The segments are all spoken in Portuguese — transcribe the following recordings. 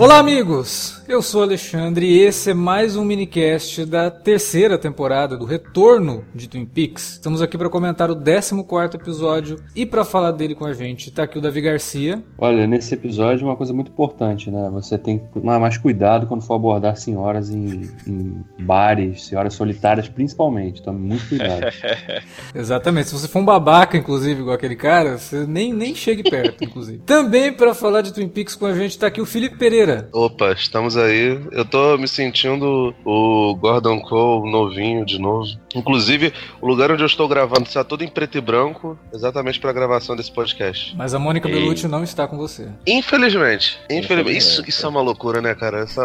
Olá, amigos! Eu sou Alexandre e esse é mais um minicast da terceira temporada do retorno de Twin Peaks. Estamos aqui para comentar o 14 episódio e para falar dele com a gente tá aqui o Davi Garcia. Olha, nesse episódio uma coisa muito importante, né? Você tem que tomar mais cuidado quando for abordar senhoras em, em bares, senhoras solitárias principalmente. Tome muito cuidado. Exatamente. Se você for um babaca, inclusive, igual aquele cara, você nem, nem chegue perto, inclusive. Também para falar de Twin Peaks com a gente tá aqui o Felipe Pereira. Opa, estamos aí. Eu tô me sentindo o Gordon Cole novinho de novo. Inclusive, o lugar onde eu estou gravando está todo em preto e branco, exatamente para a gravação desse podcast. Mas a Mônica Bellucci não está com você. Infelizmente. Infelizmente. Isso, isso é uma loucura, né, cara? Essa,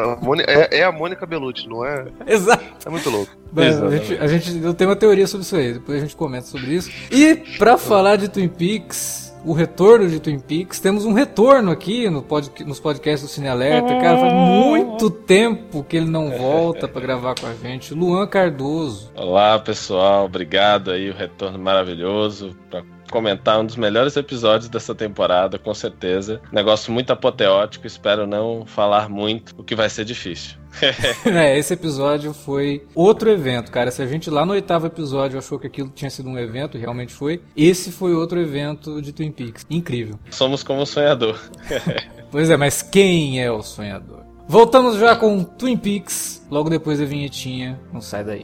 é, é, a Mônica Bellucci, não é? Exato. É muito louco. Bem, a, gente, a gente eu tenho uma teoria sobre isso aí, depois a gente comenta sobre isso. E para falar de Twin Peaks, o retorno de Twin Peaks. Temos um retorno aqui no pod, nos podcasts do Cine Alerta. Cara, faz muito tempo que ele não volta para gravar com a gente. Luan Cardoso. Olá, pessoal. Obrigado aí, o retorno maravilhoso para comentar um dos melhores episódios dessa temporada, com certeza. Negócio muito apoteótico, espero não falar muito, o que vai ser difícil. é, esse episódio foi outro evento, cara. Se a gente lá no oitavo episódio achou que aquilo tinha sido um evento, realmente foi. Esse foi outro evento de Twin Peaks. Incrível. Somos como o sonhador. pois é, mas quem é o sonhador? Voltamos já com Twin Peaks, logo depois da vinhetinha. Não sai daí.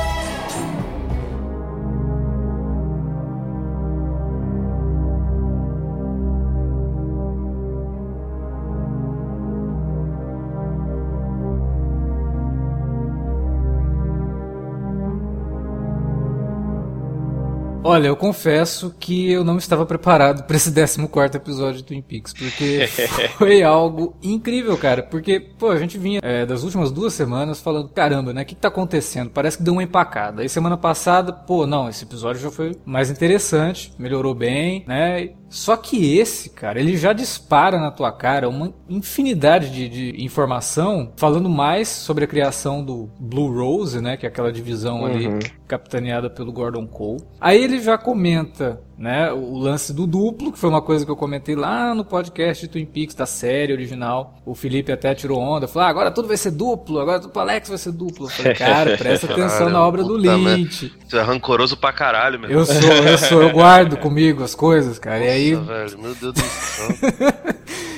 Olha, eu confesso que eu não estava preparado para esse 14 episódio de Twin Peaks, porque foi algo incrível, cara. Porque, pô, a gente vinha é, das últimas duas semanas falando, caramba, né? O que, que tá acontecendo? Parece que deu uma empacada. Aí semana passada, pô, não, esse episódio já foi mais interessante, melhorou bem, né? Só que esse, cara, ele já dispara na tua cara uma infinidade de, de, informação falando mais sobre a criação do Blue Rose, né? Que é aquela divisão uhum. ali capitaneada pelo Gordon Cole. Aí ele já comenta né? O lance do duplo, que foi uma coisa que eu comentei lá no podcast de Twin Peaks, da série original. O Felipe até tirou onda, falou: ah, agora tudo vai ser duplo, agora tudo pro Alex vai ser duplo. Eu falei, cara, presta atenção na obra do Lynch. Você é rancoroso pra caralho, meu. Eu sou, eu sou, eu guardo comigo as coisas, cara. Nossa, e aí. velho, meu Deus do céu.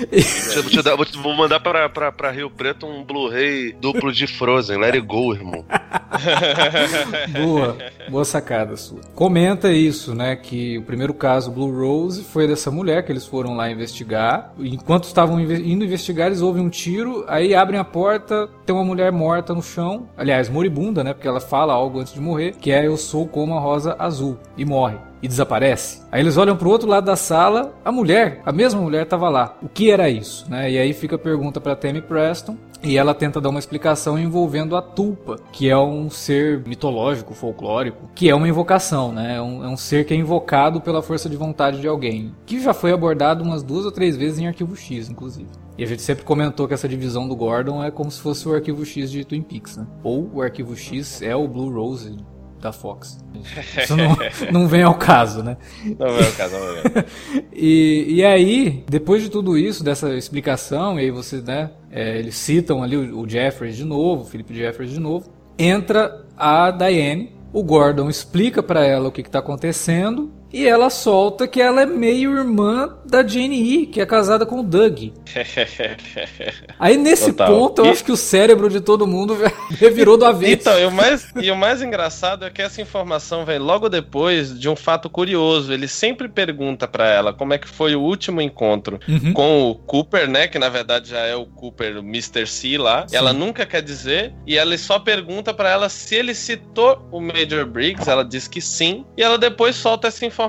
vou, te dar, vou, te, vou, mandar pra, pra, pra, Rio Preto um Blu-ray duplo de Frozen. Let it go, irmão. boa, boa sacada sua. Comenta isso, né? Que o primeiro caso, Blue Rose, foi dessa mulher que eles foram lá investigar. Enquanto estavam indo investigar, eles ouvem um tiro, aí abrem a porta, tem uma mulher morta no chão. Aliás, moribunda, né? Porque ela fala algo antes de morrer, que é eu sou como a rosa azul. E morre e desaparece. Aí eles olham para o outro lado da sala, a mulher, a mesma mulher estava lá. O que era isso, né? E aí fica a pergunta para Tammy Preston e ela tenta dar uma explicação envolvendo a tulpa, que é um ser mitológico, folclórico, que é uma invocação, né? É um, é um, ser que é invocado pela força de vontade de alguém, que já foi abordado umas duas ou três vezes em Arquivo X, inclusive. E a gente sempre comentou que essa divisão do Gordon é como se fosse o Arquivo X de Twin Peaks, né? Ou o Arquivo X é o Blue Rose da Fox. Isso não, não vem ao caso, né? Não vem ao caso, não vem. e, e aí, depois de tudo isso, dessa explicação, e aí você, né, é, eles citam ali o, o Jeffries de novo, o Philip Jeffries de novo, entra a Diane, o Gordon explica para ela o que está acontecendo, e ela solta que ela é meio irmã da Jane E, que é casada com o Doug. Aí nesse Total. ponto eu E- acho que o cérebro de todo mundo revirou do avesso. Então, e o, mais, e o mais engraçado é que essa informação vem logo depois de um fato curioso. Ele sempre pergunta pra ela como é que foi o último encontro Uhum. com o Cooper, né? Que na verdade já é o Cooper, o Mr. C lá. Sim. Ela nunca quer dizer e ela só pergunta pra ela se ele citou o Major Briggs. Ela diz que sim e ela depois solta essa informação,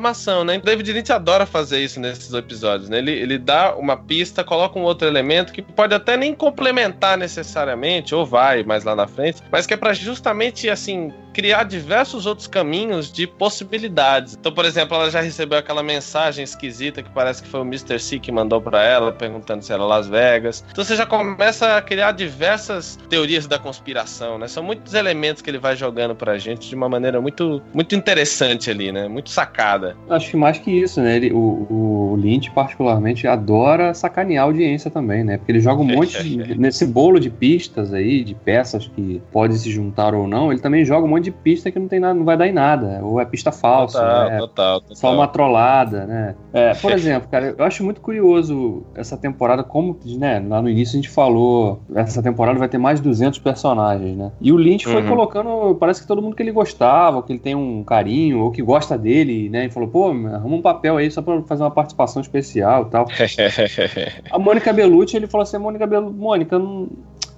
né? David Lynch adora fazer isso nesses episódios, né? Ele, ele dá uma pista, coloca um outro elemento que pode até nem complementar necessariamente ou vai mais lá na frente, mas que é pra justamente assim criar diversos outros caminhos de possibilidades. Então, por exemplo, ela já recebeu aquela mensagem esquisita que parece que foi o Mr. C que mandou pra ela, perguntando se era Las Vegas. Então você já começa a criar diversas teorias da conspiração, né? São muitos elementos que ele vai jogando pra gente de uma maneira muito, muito interessante ali, né? Muito sacada. Acho que mais que isso, né? Ele, o, o Lynch, particularmente, adora sacanear a audiência também, né? Porque ele joga um monte de, nesse bolo de pistas aí, de peças que podem se juntar ou não, ele também joga um monte de pista que não tem nada, não vai dar em nada. Ou é pista falsa, total, né? total, total. Só uma trollada, né? É, por exemplo, cara, eu acho muito curioso essa temporada, como, né, lá no início a gente falou, essa temporada vai ter mais de 200 personagens, né? E o Lynch foi Uhum. colocando, parece que todo mundo que ele gostava, que ele tem um carinho, ou que gosta dele, né? E falou, pô, arruma um papel aí só pra fazer uma participação especial e tal. A Mônica Bellucci, ele falou assim, Mônica Bellucci, Mônica,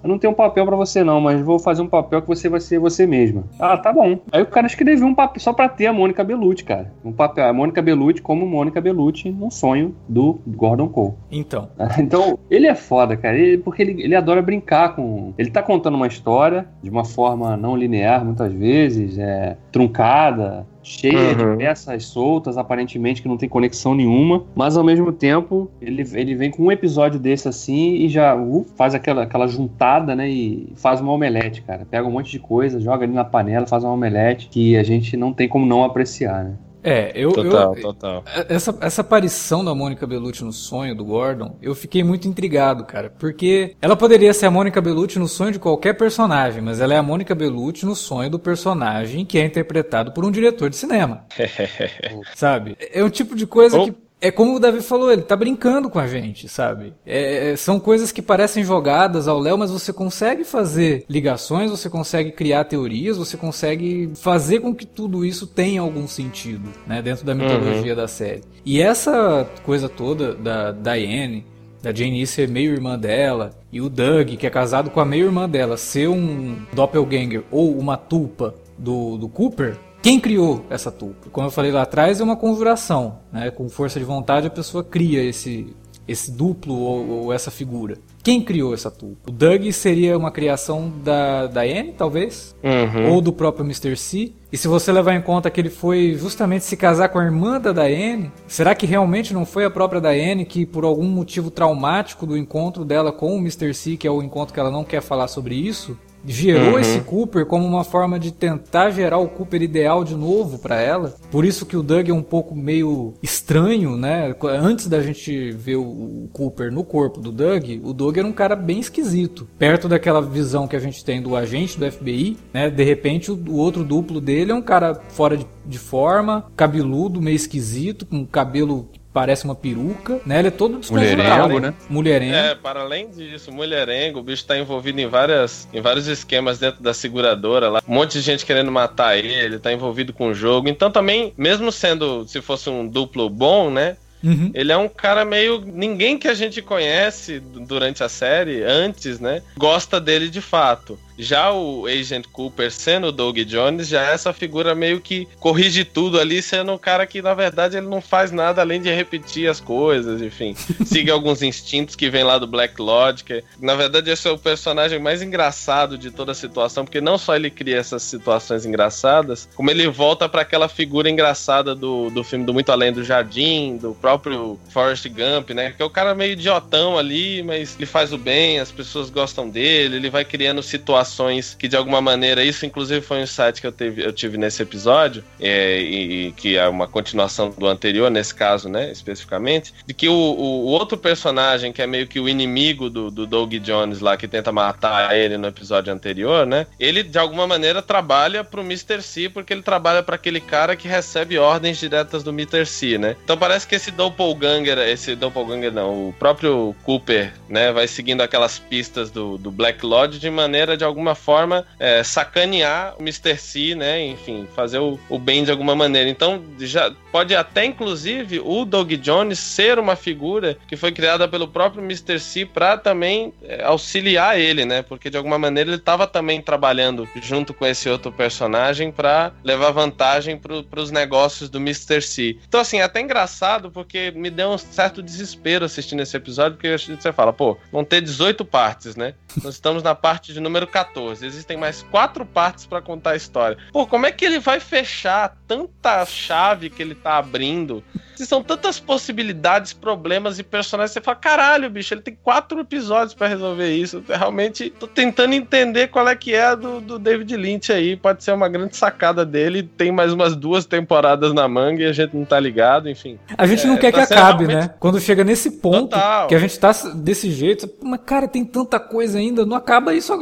eu não, tenho um papel pra você não, mas vou fazer um papel que você vai ser você mesma. Ah, tá bom. Aí o cara escreveu um papel só pra ter a Mônica Bellucci, cara. Um papel, a Mônica Bellucci como Mônica Bellucci num sonho do Gordon Cole. Então, Então, ele é foda, cara, ele- porque ele, ele adora brincar com. Ele tá contando uma história de uma forma não linear, muitas vezes, é, truncada, cheia Uhum. de peças soltas, aparentemente que não tem conexão nenhuma, mas ao mesmo tempo ele, ele vem com um episódio desse assim e já uh, faz aquela, aquela juntada, né? E faz uma omelete, cara. Pega um monte de coisa, joga ali na panela, faz uma omelete que a gente não tem como não apreciar, né? É, eu, Total, eu, total. Essa, essa aparição da Mônica Bellucci no sonho do Gordon, eu fiquei muito intrigado, cara. Porque ela poderia ser a Mônica Bellucci no sonho de qualquer personagem, mas ela é a Mônica Bellucci no sonho do personagem que é interpretado por um diretor de cinema. sabe? É um tipo de coisa Ou- que. É como o Davi falou, ele tá brincando com a gente, sabe? É, é, são coisas que parecem jogadas ao Léo, mas você consegue fazer ligações, você consegue criar teorias, você consegue fazer com que tudo isso tenha algum sentido, né? Dentro da mitologia da série. E essa coisa toda da Diane, da Jane ser meio irmã dela, e o Doug, que é casado com a meio irmã dela, ser um doppelganger ou uma tulpa do, do Cooper, quem criou essa tulpa? Como eu falei lá atrás, é uma conjuração, né? Com força de vontade a pessoa cria esse, esse duplo ou, ou essa figura. Quem criou essa tulpa? O Doug seria uma criação da Diane, talvez? Uhum. ou do próprio Mr. C. E se você levar em conta que ele foi justamente se casar com a irmã da Diane, será que realmente não foi a própria Diane que, por algum motivo traumático do encontro dela com o Mr. C, que é o encontro que ela não quer falar sobre isso, gerou Uhum. esse Cooper como uma forma de tentar gerar o Cooper ideal de novo pra ela? Por isso que o Doug é um pouco meio estranho, né? Antes da gente ver o Cooper no corpo do Doug, o Doug era um cara bem esquisito. Perto daquela visão que a gente tem do agente do FBI, né? De repente o, outro duplo dele é um cara fora de, de forma, cabeludo, meio esquisito, com cabelo parece uma peruca, né? Ele é todo. Mulherengo, né? Mulherengo. É, para além disso, mulherengo, o bicho tá envolvido em várias, em vários esquemas dentro da seguradora lá. Um monte de gente querendo matar ele, ele tá envolvido com o jogo. Então também, mesmo sendo, se fosse um duplo bom, né? Uhum. Ele é um cara meio. Ninguém que a gente conhece du- durante a série, antes, né? Gosta dele de fato. Já o Agent Cooper sendo o Doug Jones, já é essa figura meio que corrige tudo ali, sendo um cara que, na verdade, ele não faz nada além de repetir as coisas, enfim. Siga alguns instintos que vem lá do Black Lodge, que, na verdade, esse é o personagem mais engraçado de toda a situação, porque não só ele cria essas situações engraçadas, como ele volta para aquela figura engraçada do, do filme do Muito Além do Jardim, do próprio Forrest Gump, né? Que é o cara meio idiotão ali, mas ele faz o bem, as pessoas gostam dele, ele vai criando situações motivações que de alguma maneira, isso inclusive foi um insight que eu, teve, eu tive nesse episódio, é, e, e, que é uma continuação do anterior, nesse caso, né, especificamente, de que o, o, o outro personagem, que é meio que o inimigo do, do Doug Jones lá, que tenta matar ele no episódio anterior, né, ele de alguma maneira trabalha pro Mr. C, porque ele trabalha para aquele cara que recebe ordens diretas do Mr. C, né. Então parece que esse Doppelganger, esse Doppelganger não, o próprio Cooper, né, vai seguindo aquelas pistas do, do Black Lodge de maneira, de forma, é, sacanear o Mr. C, né, enfim, fazer o, o bem de alguma maneira. Então, já pode até, inclusive, o Doug Jones ser uma figura que foi criada pelo próprio Mr. C para também é, auxiliar ele, né, porque de alguma maneira ele estava também trabalhando junto com esse outro personagem para levar vantagem para os negócios do Mr. C. Então, assim, é até engraçado porque me deu um certo desespero assistindo esse episódio, porque você fala, pô, vão ter 18 partes, né? Nós estamos na parte de número 14. Existem mais quatro partes para contar a história. Pô, como é que ele vai fechar tanta chave que ele tá abrindo? Se são tantas possibilidades, problemas e personagens, você fala, caralho, bicho, ele tem quatro episódios para resolver isso. Eu realmente tô tentando entender qual é que é do, do David Lynch aí. Pode ser uma grande sacada dele. Tem mais umas duas temporadas na manga e a gente não tá ligado, enfim. A gente não é, quer tá que acabe, realmente... né? Quando chega nesse ponto Total. que a gente tá desse jeito, mas cara, tem tanta coisa ainda, não acaba isso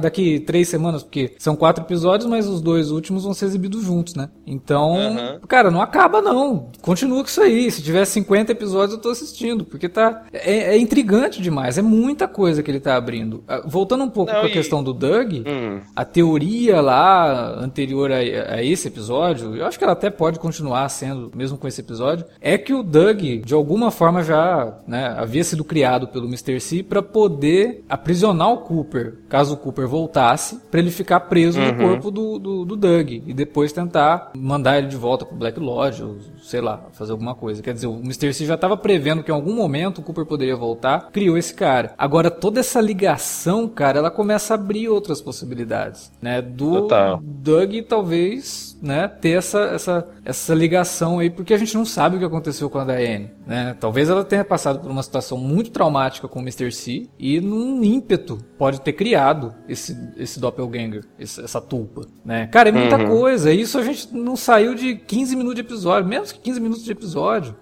daqui três semanas, porque são quatro episódios, mas os dois últimos vão ser exibidos juntos, né? Então, uhum. cara, não acaba não. Continua com isso aí. Se tiver 50 episódios, eu tô assistindo, porque tá. É, é intrigante demais, é muita coisa que ele tá abrindo. Ah, voltando um pouco não, pra e... questão do Doug, hum. a teoria lá anterior a, a, esse episódio, eu acho que ela até pode continuar sendo, mesmo com esse episódio, é que o Doug, de alguma forma, já né, havia sido criado pelo Mr. C para poder aprisionar o Cooper, caso o Cooper voltasse, para ele ficar preso uhum. no corpo do, do, do Doug e depois tentar mandar ele de volta pro Black Lodge, ou sei lá, fazer alguma coisa. Quer dizer, o Mr. C já estava prevendo que em algum momento o Cooper poderia voltar, criou esse cara. Agora, toda essa ligação, cara, ela começa a abrir outras possibilidades, né? Do Total. Doug, talvez, né, ter essa, essa, essa ligação aí, porque a gente não sabe o que aconteceu com a Diane, né? Talvez ela tenha passado por uma situação muito traumática com o Mr. C e num ímpeto pode ter criado esse, esse doppelganger, essa tulpa, né? Cara, é muita uhum. coisa. Isso a gente não saiu de 15 minutos de episódio, menos que 15 minutos de episódio.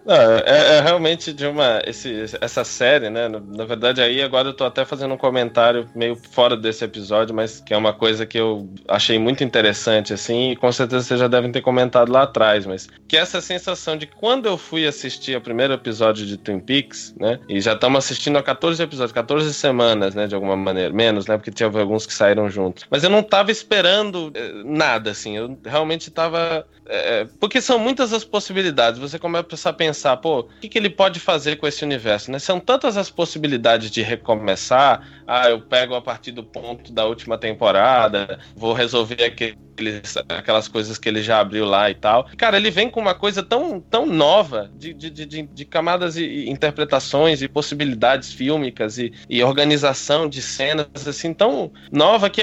é, é, realmente de uma. Esse, essa série, né? Na verdade, aí agora eu tô até fazendo um comentário meio fora desse episódio, mas que é uma coisa que eu achei muito interessante, assim, e com certeza vocês já devem ter comentado lá atrás, mas que é essa sensação de quando eu fui assistir o primeiro episódio de Twin Peaks, né? E já estamos assistindo a 14 episódios, 14 semanas, né? De alguma maneira. Menos, né? Porque tinha alguns que saíram juntos. Mas eu não tava esperando eh, nada, assim. Eu realmente tava é, porque são muitas as possibilidades. Você começa a pensar, pô, o que, que, ele pode fazer com esse universo? Né? São tantas as possibilidades de recomeçar. Ah, eu pego a partir do ponto da última temporada, vou resolver aqueles, aquelas coisas que ele já abriu lá e tal. Cara, ele vem com uma coisa tão, tão nova de, de, de, de camadas e interpretações e possibilidades fílmicas e, e organização de cenas assim tão nova que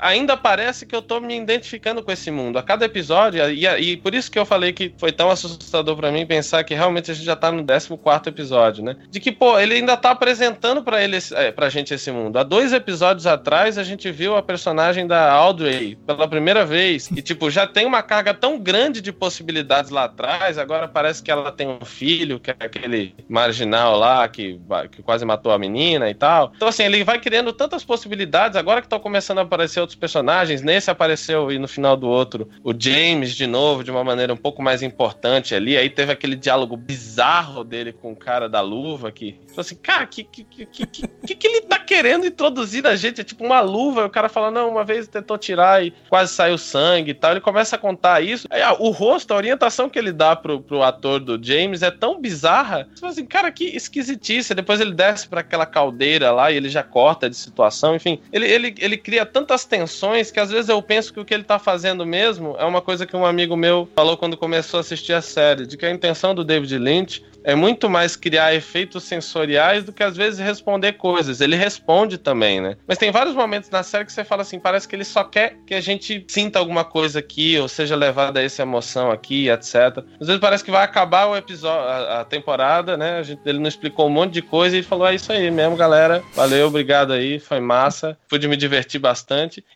ainda parece que eu tô me identificando com esse mundo. A cada episódio, e, e por isso que eu falei que foi tão assustador para mim pensar que realmente a gente já tá no 14 episódio, né? De que, pô, ele ainda tá apresentando para ele, é, pra gente esse mundo. Há dois episódios atrás, a gente viu a personagem da Audrey pela primeira vez. E, tipo, já tem uma carga tão grande de possibilidades lá atrás. Agora parece que ela tem um filho, que é aquele marginal lá que, que quase matou a menina e tal. Então, assim, ele vai criando tantas possibilidades. Agora que estão começando a aparecer outros personagens. Nesse apareceu e no final do outro o James de novo, de uma maneira um pouco mais importante ali. Aí teve aquele diálogo bizarro dele com o cara da luva que falou assim: cara, que que, que, que, que, que ele tá querendo introduzir na gente? É tipo uma luva. E o cara fala: não, uma vez tentou tirar e quase saiu sangue e tal. Ele começa a contar isso. Aí, ah, o rosto, a orientação que ele dá pro, pro ator do James é tão bizarra. Fala assim, cara, que esquisitice. Depois ele desce para aquela caldeira lá e ele já corta de situação. Enfim, ele, ele, ele cria tantas tensões que às vezes eu penso que o que ele tá fazendo mesmo é uma coisa que um amigo meu falou quando começou a assistir a série, de que a intenção do David Lynch é muito mais criar efeitos sensoriais do que às vezes responder coisas. Ele, responde também, né? Mas tem vários momentos na série que você fala assim, parece que ele só quer que a gente sinta alguma coisa aqui, ou seja levado a essa emoção aqui, etc. Às vezes parece que vai acabar o episódio, a, a temporada, né? A gente, ele não explicou um monte de coisa e falou: é isso aí mesmo, galera. Valeu, obrigado aí, foi massa. Pude me divertir bastante.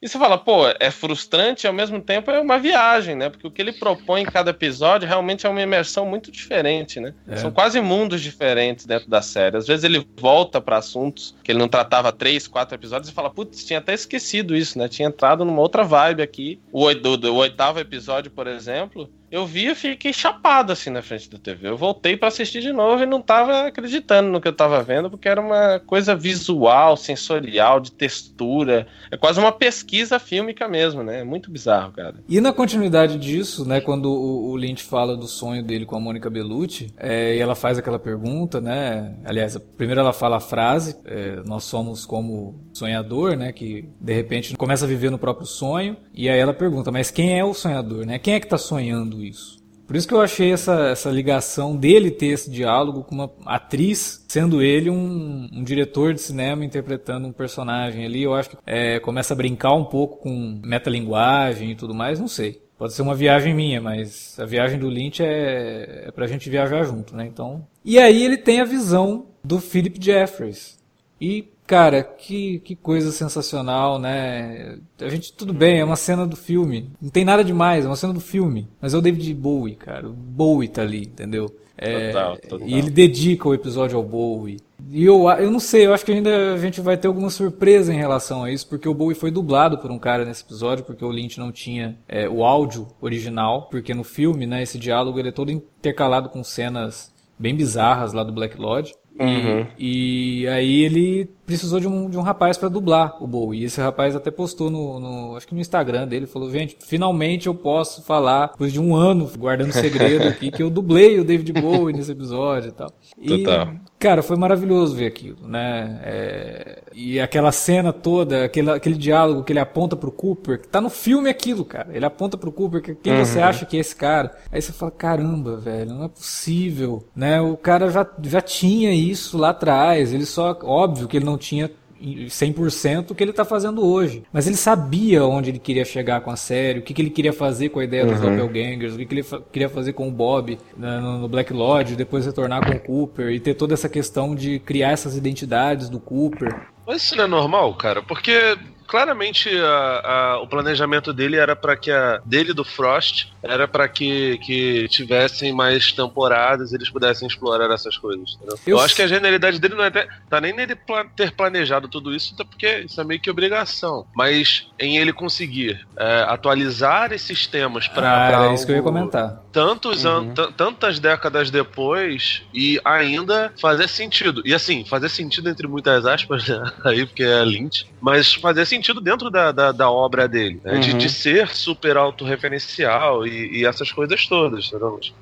E você fala, pô, é frustrante e ao mesmo tempo é uma viagem, né? Porque o que ele propõe em cada episódio realmente é uma imersão muito diferente, né? É. São quase mundos diferentes dentro da série. Às vezes ele volta para assuntos que ele não tratava três, quatro episódios e fala, putz, tinha até esquecido isso, né? Tinha entrado numa outra vibe aqui. O, o oitavo episódio, por exemplo, eu vi e fiquei chapado assim na frente da TV. Eu voltei para assistir de novo e não tava acreditando no que eu tava vendo, porque era uma coisa visual, sensorial, de textura. É quase uma pesquisa fílmica mesmo, né? É muito bizarro, cara. E na continuidade disso, né, quando o, Lynch fala do sonho dele com a Mônica Bellucci, é, e ela faz aquela pergunta, né? Aliás, primeiro ela fala a frase, é, nós somos como sonhador, né, que de repente começa a viver no próprio sonho, e aí ela pergunta, mas quem é o sonhador, né? Quem é que está sonhando isso? Por isso que eu achei essa, essa ligação dele ter esse diálogo com uma atriz, sendo ele um, um diretor de cinema interpretando um personagem ali. Eu acho que é, começa a brincar um pouco com metalinguagem e tudo mais, não sei. Pode ser uma viagem minha, mas a viagem do Lynch é, é pra gente viajar junto, né? Então. E aí ele tem a visão do Philip Jeffries. E Cara, que, que coisa sensacional, né? A gente, tudo bem, é uma cena do filme. Não tem nada demais, é uma cena do filme. Mas é o David Bowie, cara. O Bowie tá ali, entendeu? É, total, total. E ele dedica o episódio ao Bowie. E eu, eu não sei, eu acho que ainda a gente vai ter alguma surpresa em relação a isso, porque o Bowie foi dublado por um cara nesse episódio, porque o Lynch não tinha é, o áudio original, porque no filme, né, esse diálogo ele é todo intercalado com cenas bem bizarras lá do Black Lodge. Uhum. E, e, aí ele precisou de um, de um rapaz para dublar o Bowie. E esse rapaz até postou no, no, acho que no Instagram dele, falou, gente, finalmente eu posso falar, depois de um ano guardando segredo aqui, que eu dublei o David Bowie nesse episódio e tal. Total. E, cara, foi maravilhoso ver aquilo, né? É, e aquela cena toda, aquele, aquele diálogo que ele aponta pro Cooper, que tá no filme aquilo, cara. Ele aponta pro Cooper, que quem uhum. você acha que é esse cara? Aí você fala, caramba, velho, não é possível, né? O cara já, já tinha isso lá atrás, ele só, óbvio que ele não tinha 100% o que ele está fazendo hoje. Mas ele sabia onde ele queria chegar com a série, o que, que ele queria fazer com a ideia dos uhum. doppelgangers, o que, que ele queria fazer com o Bob né, no, Black Lodge, depois retornar com o Cooper e ter toda essa questão de criar essas identidades do Cooper. Mas isso não é normal, cara, porque claramente a, a, o planejamento dele era para que a dele do Frost era para que, que tivessem mais temporadas, eles pudessem explorar essas coisas. Eu, Eu, acho que a genialidade dele não é tá nem nele ter planejado tudo isso, até porque isso é meio que obrigação, mas em ele conseguir é, atualizar esses temas para ah, é isso que eu ia comentar. Tantos uhum. tantas décadas depois e ainda fazer sentido. E assim, fazer sentido entre muitas aspas né? aí porque é Lynch, mas fazer sentido sentido dentro da, da, da obra dele, né? uhum. de, de ser super autorreferencial e, e essas coisas todas.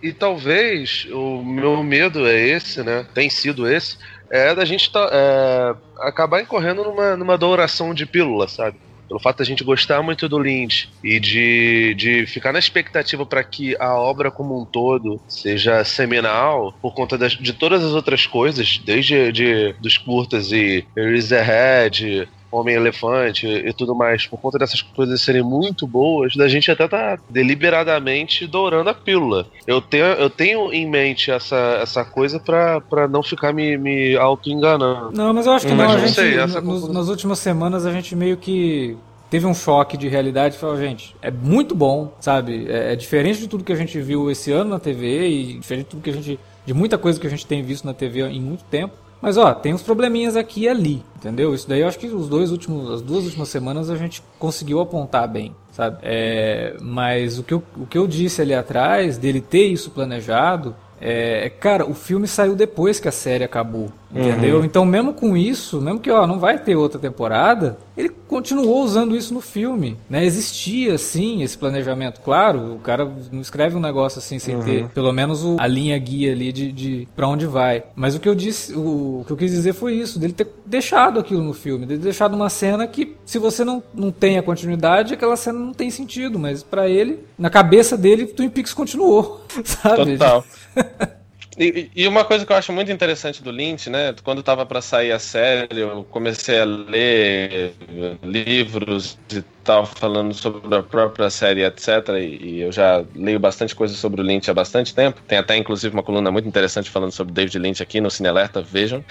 E talvez o meu medo é esse, né? Tem sido esse, é da gente tá, é, acabar incorrendo numa, numa adoração de pílula, sabe? pelo fato da gente gostar muito do Lynch e de, de ficar na expectativa para que a obra como um todo seja seminal por conta das, de todas as outras coisas, desde de, dos curtas e Eraserhead, Homem-Elefante e tudo mais, por conta dessas coisas serem muito boas, da gente até tá deliberadamente dourando a pílula. Eu tenho, eu tenho em mente essa, essa coisa pra, pra não ficar me, me auto-enganando. Não, mas eu acho que mas não. não gente, sei, nos, nas últimas semanas a gente meio que teve um choque de realidade e falou, gente, é muito bom, sabe? É, é, diferente de tudo que a gente viu esse ano na TV e diferente de tudo que a gente. de muita coisa que a gente tem visto na TV em muito tempo. Mas ó, tem uns probleminhas aqui e ali, entendeu? Isso daí eu acho que os dois últimos, as duas últimas semanas a gente conseguiu apontar bem, sabe? É, mas o que, eu, o que eu disse ali atrás, dele ter isso planejado, é, cara, o filme saiu depois que a série acabou, entendeu? Uhum. Então, mesmo com isso, mesmo que ó, não vai ter outra temporada, ele continuou usando isso no filme, né? Existia sim esse planejamento, claro. O cara não escreve um negócio assim sem uhum. ter pelo menos o, a linha guia ali de, de para onde vai. Mas o que eu disse, o, o, que eu quis dizer foi isso, dele ter deixado aquilo no filme, dele ter deixado uma cena que se você não, não tem a continuidade, aquela cena não tem sentido, mas para ele, na cabeça dele, Twin Peaks continuou, sabe? Total. E, e, uma coisa que eu acho muito interessante do Lynch, né? Quando tava para sair a série, eu comecei a ler livros e tal, falando sobre a própria série, etc. E, e, eu já leio bastante coisa sobre o Lynch há bastante tempo. Tem até, inclusive, uma coluna muito interessante falando sobre David Lynch aqui no Cine Alerta, vejam.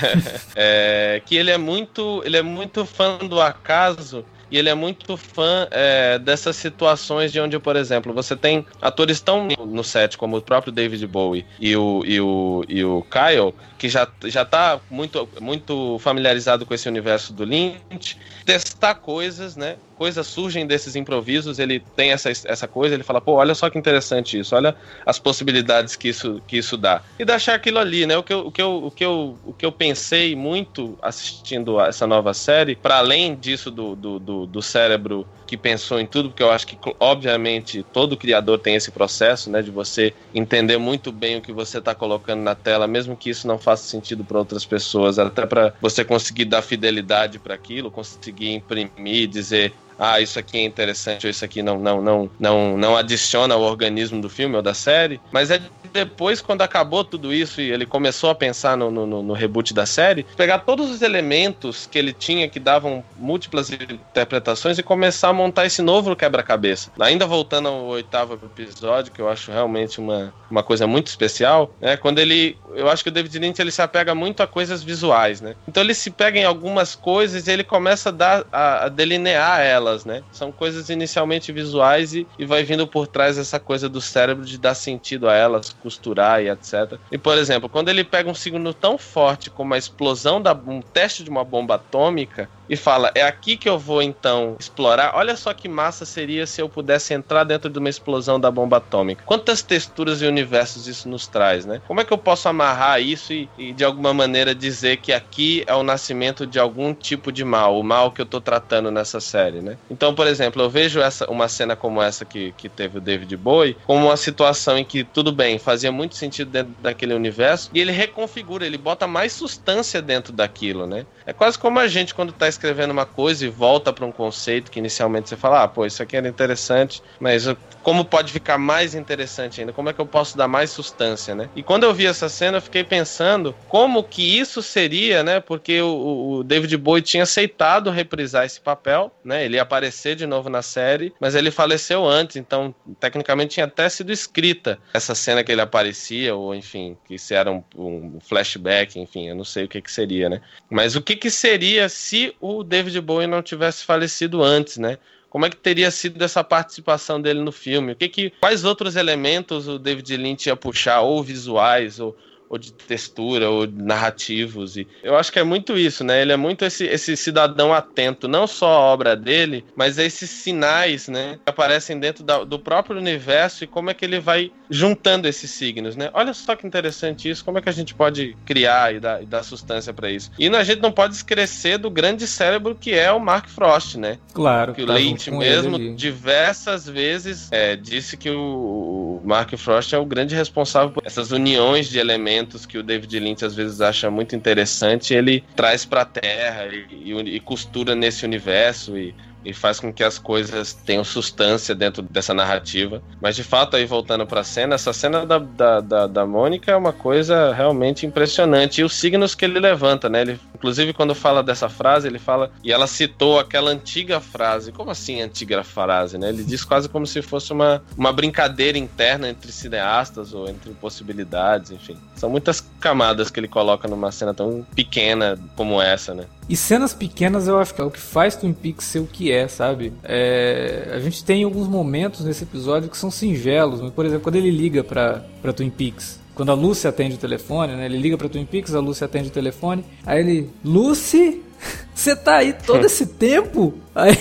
é, que ele é muito. Ele é muito fã do acaso e ele é muito fã é, dessas situações de onde, por exemplo, você tem atores tão no set como o próprio David Bowie e o, e o, e o Kyle, que já, já tá muito, muito familiarizado com esse universo do Lynch, testar coisas, né? Coisas surgem desses improvisos, ele tem essa, essa coisa, ele fala, pô, olha só que interessante isso, olha as possibilidades que isso, que isso dá. E deixar aquilo ali, né? O que eu, o que eu, o que eu, o que eu pensei muito assistindo a essa nova série, para além disso do, do, do, do cérebro que pensou em tudo, porque eu acho que, obviamente, todo criador tem esse processo, né, de você entender muito bem o que você está colocando na tela, mesmo que isso não faça sentido para outras pessoas, até para você conseguir dar fidelidade para aquilo, conseguir imprimir, dizer ah, isso aqui é interessante ou isso aqui não, não, não, não, não adiciona ao organismo do filme ou da série. Mas é depois, quando acabou tudo isso e ele começou a pensar no, no, no reboot da série, pegar todos os elementos que ele tinha que davam múltiplas interpretações e começar a montar esse novo quebra-cabeça. Ainda voltando ao oitavo episódio, que eu acho realmente uma, uma coisa muito especial, né? Quando ele. Eu acho que o David Lynch ele se apega muito a coisas visuais, né? Então ele se pega em algumas coisas e ele começa a, dar, a, a delinear elas né? São coisas inicialmente visuais e, e vai vindo por trás essa coisa do cérebro de dar sentido a elas, costurar e etc. E, por exemplo, quando ele pega um signo tão forte como a explosão da um teste de uma bomba atômica, e fala: é aqui que eu vou então explorar. Olha só que massa seria se eu pudesse entrar dentro de uma explosão da bomba atômica. Quantas texturas e universos isso nos traz, né? Como é que eu posso amarrar isso e, e de alguma maneira dizer que aqui é o nascimento de algum tipo de mal, o mal que eu tô tratando nessa série, né? Então, por exemplo, eu vejo essa, uma cena como essa que, que teve o David Bowie como uma situação em que tudo bem, fazia muito sentido dentro daquele universo e ele reconfigura, ele bota mais substância dentro daquilo, né? É quase como a gente quando tá escrevendo uma coisa e volta para um conceito que inicialmente você fala, ah, pô, isso aqui era interessante, mas como pode ficar mais interessante ainda? Como é que eu posso dar mais substância, né? E quando eu vi essa cena, eu fiquei pensando como que isso seria, né? Porque o, o David Bowie tinha aceitado reprisar esse papel, né? Ele ia aparecer de novo na série, mas ele faleceu antes, então tecnicamente tinha até sido escrita essa cena que ele aparecia, ou enfim, que se era um, um flashback, enfim, eu não sei o que que seria, né? Mas o que que seria se o David Bowie não tivesse falecido antes, né? Como é que teria sido essa participação dele no filme? O que que, quais outros elementos o David Lynch ia puxar, ou visuais, ou, ou de textura, ou narrativos. E eu acho que é muito isso, né? Ele é muito esse, esse cidadão atento, não só à obra dele, mas a esses sinais, né? Que aparecem dentro da, do próprio universo e como é que ele vai juntando esses signos, né? Olha só que interessante isso, como é que a gente pode criar e dar, e dar substância para isso. E a gente não pode esquecer do grande cérebro que é o Mark Frost, né? Claro. Que o Lynch mesmo diversas vezes é, disse que o Mark Frost é o grande responsável por essas uniões de elementos elementos que o David Lynch às vezes acha muito interessante, ele traz para a Terra e, e, e, costura nesse universo e e faz com que as coisas tenham substância dentro dessa narrativa. Mas de fato, aí voltando para a cena, essa cena da, da, da, da, Mônica é uma coisa realmente impressionante. E os signos que ele levanta, né? Ele, inclusive, quando fala dessa frase, ele fala. E ela citou aquela antiga frase. Como assim antiga frase, né? Ele diz quase como se fosse uma, uma brincadeira interna entre cineastas ou entre possibilidades, enfim. São muitas camadas que ele coloca numa cena tão pequena como essa, né? E cenas pequenas eu acho que é o que faz Twin Peaks ser o que é, sabe? É, a gente tem alguns momentos nesse episódio que são singelos. Por exemplo, quando ele liga pra, pra Twin Peaks. Quando a Lucy atende o telefone, né? Ele liga pra Twin Peaks, a Lucy atende o telefone. Aí ele, Lucy, você tá aí todo esse tempo? Aí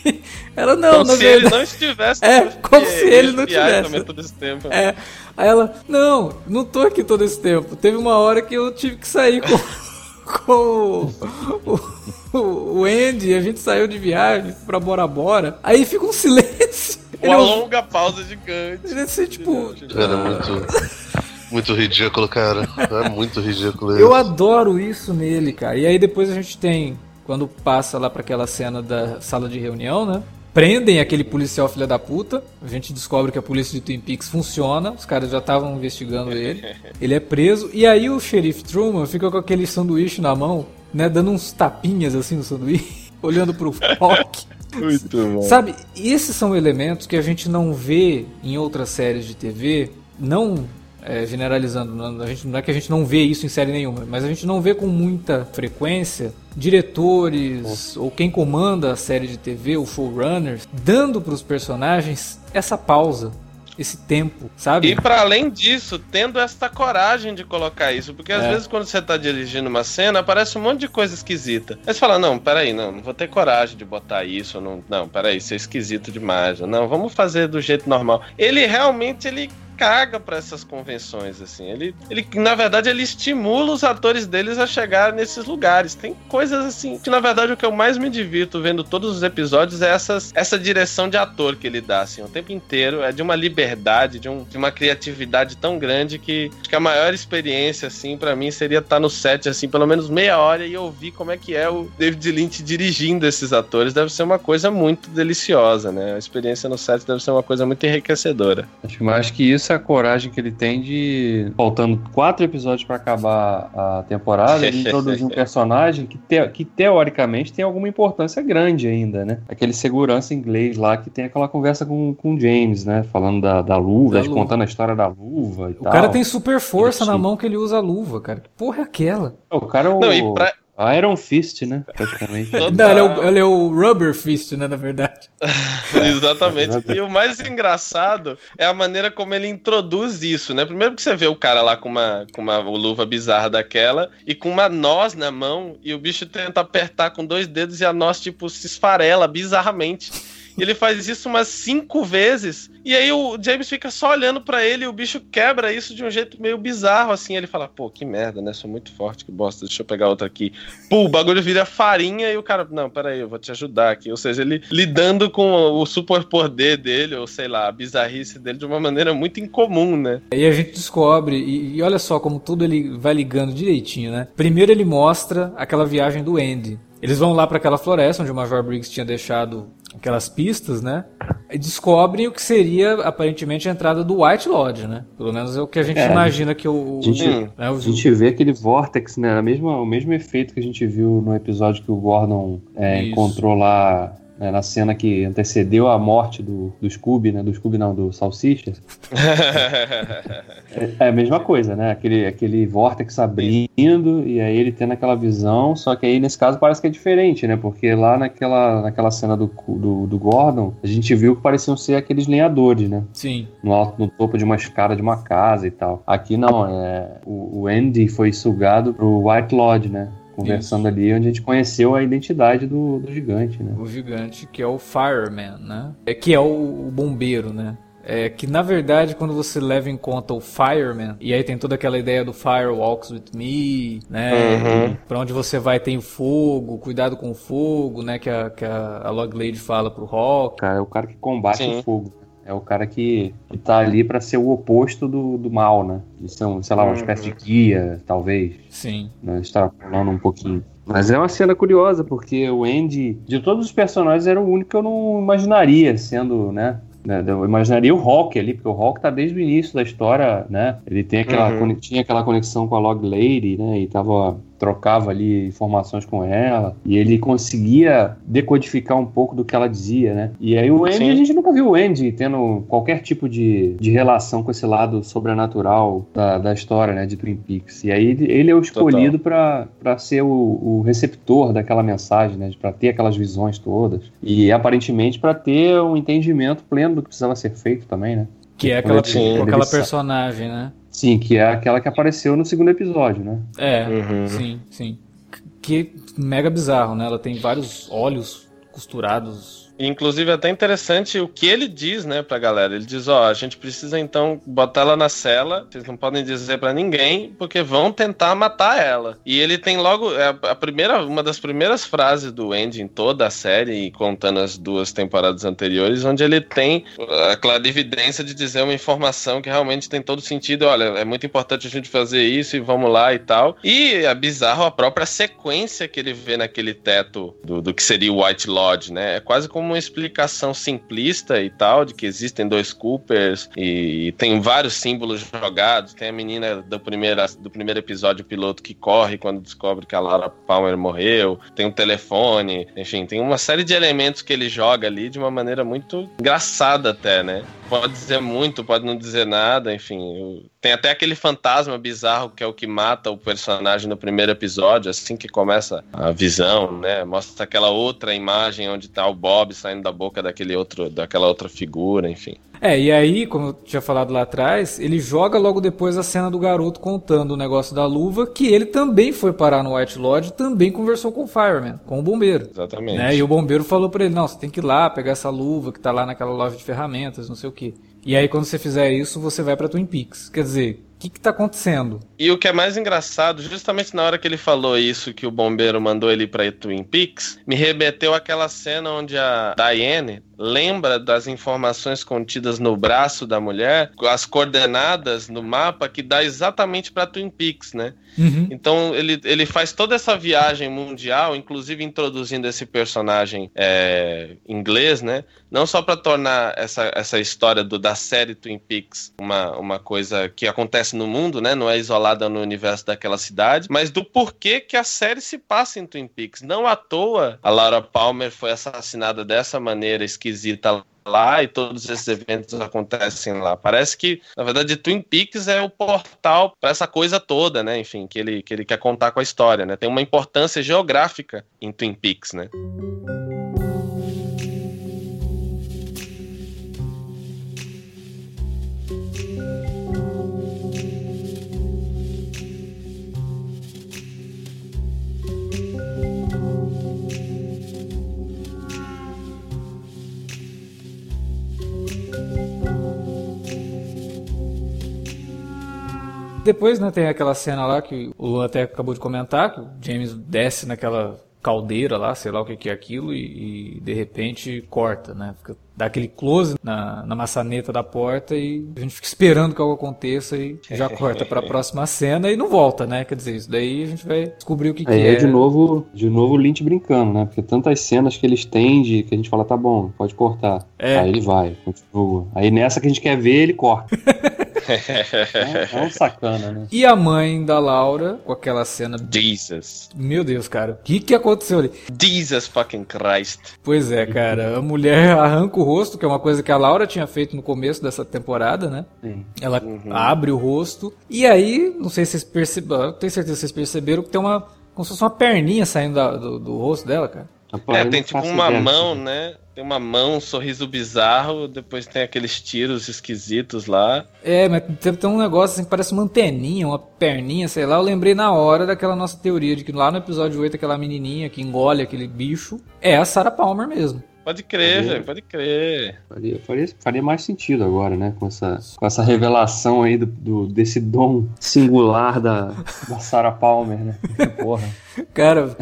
ela não, como se verdade... ele não estivesse. É, como se ele não tivesse. Todo esse tempo. É. Aí ela, não, não tô aqui todo esse tempo. Teve uma hora que eu tive que sair com com o, o, o Andy, a gente saiu de viagem pra Bora Bora, aí fica um silêncio. Uma Ele longa pausa gigante. Ele assim, tipo. Era muito. Muito ridículo, cara. É muito ridículo isso. Eu adoro isso nele, cara. E aí depois a gente tem, quando passa lá para aquela cena da sala de reunião, né? prendem aquele policial filha da puta. A gente descobre que a polícia de Twin Peaks funciona. Os caras já estavam investigando ele. Ele é preso. E aí o xerife Truman fica com aquele sanduíche na mão, né? Dando uns tapinhas assim no sanduíche, olhando pro Rock. Muito bom. Sabe, esses são elementos que a gente não vê em outras séries de TV, não é, generalizando, não, a gente, não é que a gente não vê isso em série nenhuma, mas a gente não vê com muita frequência diretores ou quem comanda a série de TV, o showrunners, dando para os personagens essa pausa esse tempo, sabe? E para além disso, tendo essa coragem de colocar isso, porque às É. vezes quando você tá dirigindo uma cena, aparece um monte de coisa esquisita. Aí você fala, não, peraí, não, não vou ter coragem de botar isso, não, não, peraí, isso é esquisito demais. Não, vamos fazer do jeito normal. Ele realmente, ele caga pra essas convenções, assim. Ele, ele, na verdade, ele estimula os atores deles a chegar nesses lugares. Tem coisas assim que, na verdade, o que eu mais me divirto vendo todos os episódios é essas, essa direção de ator que ele dá, assim, o tempo inteiro. É de uma liberdade, de, um, de uma criatividade tão grande que acho que a maior experiência, assim, pra mim seria estar no set, assim, pelo menos meia hora e ouvir como é que é o David Lynch dirigindo esses atores. Deve ser uma coisa muito deliciosa, né? A experiência no set deve ser uma coisa muito enriquecedora. Acho que mais que isso é a coragem que ele tem de, faltando quatro episódios pra acabar a temporada, ele introduzir um personagem que, te- que teoricamente tem alguma importância grande ainda, né? Aquele segurança inglês lá que tem aquela conversa com, com o James, né? Falando da, da luva, Da luva. contando a história da luva e O tal. cara tem super força na Sim. mão que ele usa a luva, cara. Que porra é aquela? O cara é o Não, e pra- Iron Fist, né? Praticamente. Não, ele é, o, ele é o Rubber Fist, né, na verdade. Exatamente. E o mais engraçado é a maneira como ele introduz isso, né? Primeiro que você vê o cara lá com uma, com uma luva bizarra daquela e com uma noz na mão e o bicho tenta apertar com dois dedos e a noz, tipo, se esfarela bizarramente. Ele faz isso umas cinco vezes. E aí o James fica só olhando pra ele e o bicho quebra isso de um jeito meio bizarro, assim. Ele fala, pô, que merda, né? Sou muito forte, que bosta. Deixa eu pegar outra aqui. Pô, o bagulho vira farinha e o cara, não, peraí, eu vou te ajudar aqui. Ou seja, ele lidando com o superpoder dele, ou sei lá, a bizarrice dele de uma maneira muito incomum, né? E a gente descobre, e, e olha só como tudo ele vai ligando direitinho, né? Primeiro ele mostra aquela viagem do Andy. Eles vão lá para aquela floresta onde o Major Briggs tinha deixado aquelas pistas, né? E descobrem o que seria aparentemente a entrada do White Lodge, né? Pelo menos é o que a gente É, imagina que o, gente- o, né, o- A gente vê aquele vortex, né? A mesma, o mesmo efeito que a gente viu no episódio que o Gordon é, encontrou lá né, na cena que antecedeu a morte do, do Scooby, né? Do Scooby não, do Salsicha. É, é a mesma coisa, né? Aquele, aquele vortex abrindo e aí ele tendo aquela visão, só que aí nesse caso parece que é diferente, né? Porque lá naquela, naquela cena do, do, do Gordon, a gente viu que pareciam ser aqueles lenhadores, né? Sim, no alto, no topo de uma escada de uma casa e tal. Aqui não, é o, o Andy foi sugado pro White Lodge, né? Conversando ali, onde a gente conheceu a identidade do, do gigante, né? o gigante que é o Fireman, né? É que é o, o bombeiro, né? É que na verdade quando você leva em conta o Fireman e aí tem toda aquela ideia do Fire Walks with Me, né? Uhum. Pra onde você vai tem o fogo, cuidado com o fogo, né? Que a, que a, a Log Lady fala pro Rock. Cara, é o cara que combate Sim. o fogo. É o cara que, que tá ali pra ser o oposto do, do mal, né? De ser, sei lá, uma Uhum. espécie de guia, talvez. Sim. né, extrapolando um pouquinho. Mas é uma cena curiosa, porque o Andy, de todos os personagens, era o único que eu não imaginaria sendo, né? né, Eu imaginaria o Rock ali, porque o Rock tá desde o início da história, né? Ele tem aquela, Uhum. tinha aquela conexão com a Log Lady, né? E tava, trocava ali informações com ela. E ele conseguia decodificar um pouco do que ela dizia, né? E aí o Andy, Sim. a gente nunca viu o Andy tendo qualquer tipo de, de relação com esse lado sobrenatural da, da história, né? De Twin Peaks. E aí ele, ele é o escolhido pra pra ser o, o receptor daquela mensagem, né? Pra ter aquelas visões todas. E aparentemente pra ter um entendimento pleno do que precisava ser feito também, né? Que é aquela, aquela personagem, né? Sim, que é aquela que apareceu no segundo episódio, né? É, Uhum. sim, sim. Que mega bizarro, né? Ela tem vários olhos costurados. Inclusive, é até interessante o que ele diz, né, pra galera. Ele diz: Ó, a gente precisa então botar ela na cela. Vocês não podem dizer pra ninguém, porque vão tentar matar ela. E ele tem logo. é a primeira, uma das primeiras frases do Andy em toda a série, e contando as duas temporadas anteriores, onde ele tem a clarividência de dizer uma informação que realmente tem todo sentido. Olha, é muito importante a gente fazer isso e vamos lá e tal. E é bizarro a própria sequência que ele vê naquele teto do, do que seria o White Lodge, né? É quase como uma explicação simplista e tal, de que existem dois Coopers e tem vários símbolos jogados. Tem a menina do primeiro, do primeiro episódio piloto que corre quando descobre que a Laura Palmer morreu. Tem um telefone, enfim, tem uma série de elementos que ele joga ali de uma maneira muito engraçada até, né? Pode dizer muito, pode não dizer nada, enfim. Tem até aquele fantasma bizarro que é o que mata o personagem no primeiro episódio, assim que começa a visão, né? Mostra aquela outra imagem onde tá o Bob saindo da boca daquele outro, daquela outra figura, enfim. É, e aí, como eu tinha falado lá atrás, ele joga logo depois a cena do garoto contando o negócio da luva, que ele também foi parar no White Lodge, também conversou com o Fireman, com o bombeiro. Exatamente. Né? E o bombeiro falou para ele, não, você tem que ir lá pegar essa luva que tá lá naquela loja de ferramentas, não sei o que. E aí quando você fizer isso, você vai para Twin Peaks. Quer dizer, que, que tá acontecendo? E o que é mais engraçado, justamente na hora que ele falou isso, que o bombeiro mandou ele pra Twin Peaks, me remeteu aquela cena onde a Diane lembra das informações contidas no braço da mulher, as coordenadas no mapa que dá exatamente para Twin Peaks, né? Uhum. Então ele, ele faz toda essa viagem mundial, inclusive introduzindo esse personagem é, inglês, né? Não só para tornar essa, essa história do, da série Twin Peaks uma, uma coisa que acontece no mundo, né? Não é isolada no universo daquela cidade, mas do porquê que a série se passa em Twin Peaks. Não à toa a Laura Palmer foi assassinada dessa maneira esquisita esquisita lá e todos esses eventos acontecem lá. Parece que, na verdade, Twin Peaks é o portal para essa coisa toda, né? Enfim, que ele, que ele quer contar com a história, né? Tem uma importância geográfica em Twin Peaks, né? Depois, né, tem aquela cena lá que o Luan até acabou de comentar, que o James desce naquela caldeira lá, sei lá o que, é aquilo, e, e, de repente corta, né? Fica, dá aquele close na, na, maçaneta da porta e a gente fica esperando que algo aconteça e já corta para a próxima cena e não volta, né? Quer dizer, isso daí a gente vai descobrir o que, que é. é. de novo, de novo o Lynch brincando, né? Porque tantas cenas que eles têm de que a gente fala, tá bom, pode cortar. É. Aí ele vai, continua. Aí nessa que a gente quer ver, ele corta. é, é um sacana, né? E a mãe da Laura, com aquela cena. Jesus. Meu Deus, cara. O que, que aconteceu ali? Jesus fucking Christ. Pois é, cara. A mulher arranca o rosto, que é uma coisa que a Laura tinha feito no começo dessa temporada, né? Sim. Ela uhum. abre o rosto. E aí, não sei se vocês perceberam. Tenho certeza que vocês perceberam que tem uma. Como se fosse uma perninha saindo da, do, do rosto dela, cara. É, tem tipo uma mão, né? Tem uma mão, um sorriso bizarro, depois tem aqueles tiros esquisitos lá. É, mas tem, tem um negócio assim que parece uma anteninha, uma perninha, sei lá. Eu lembrei na hora daquela nossa teoria de que lá no episódio 8, aquela menininha que engole aquele bicho é a Sarah Palmer mesmo. Pode crer, velho, pode crer. Faria, faria, faria, mais sentido agora, né? Com essa, com essa revelação aí do, do desse dom singular da, da Sarah Palmer, né? Porra. Cara.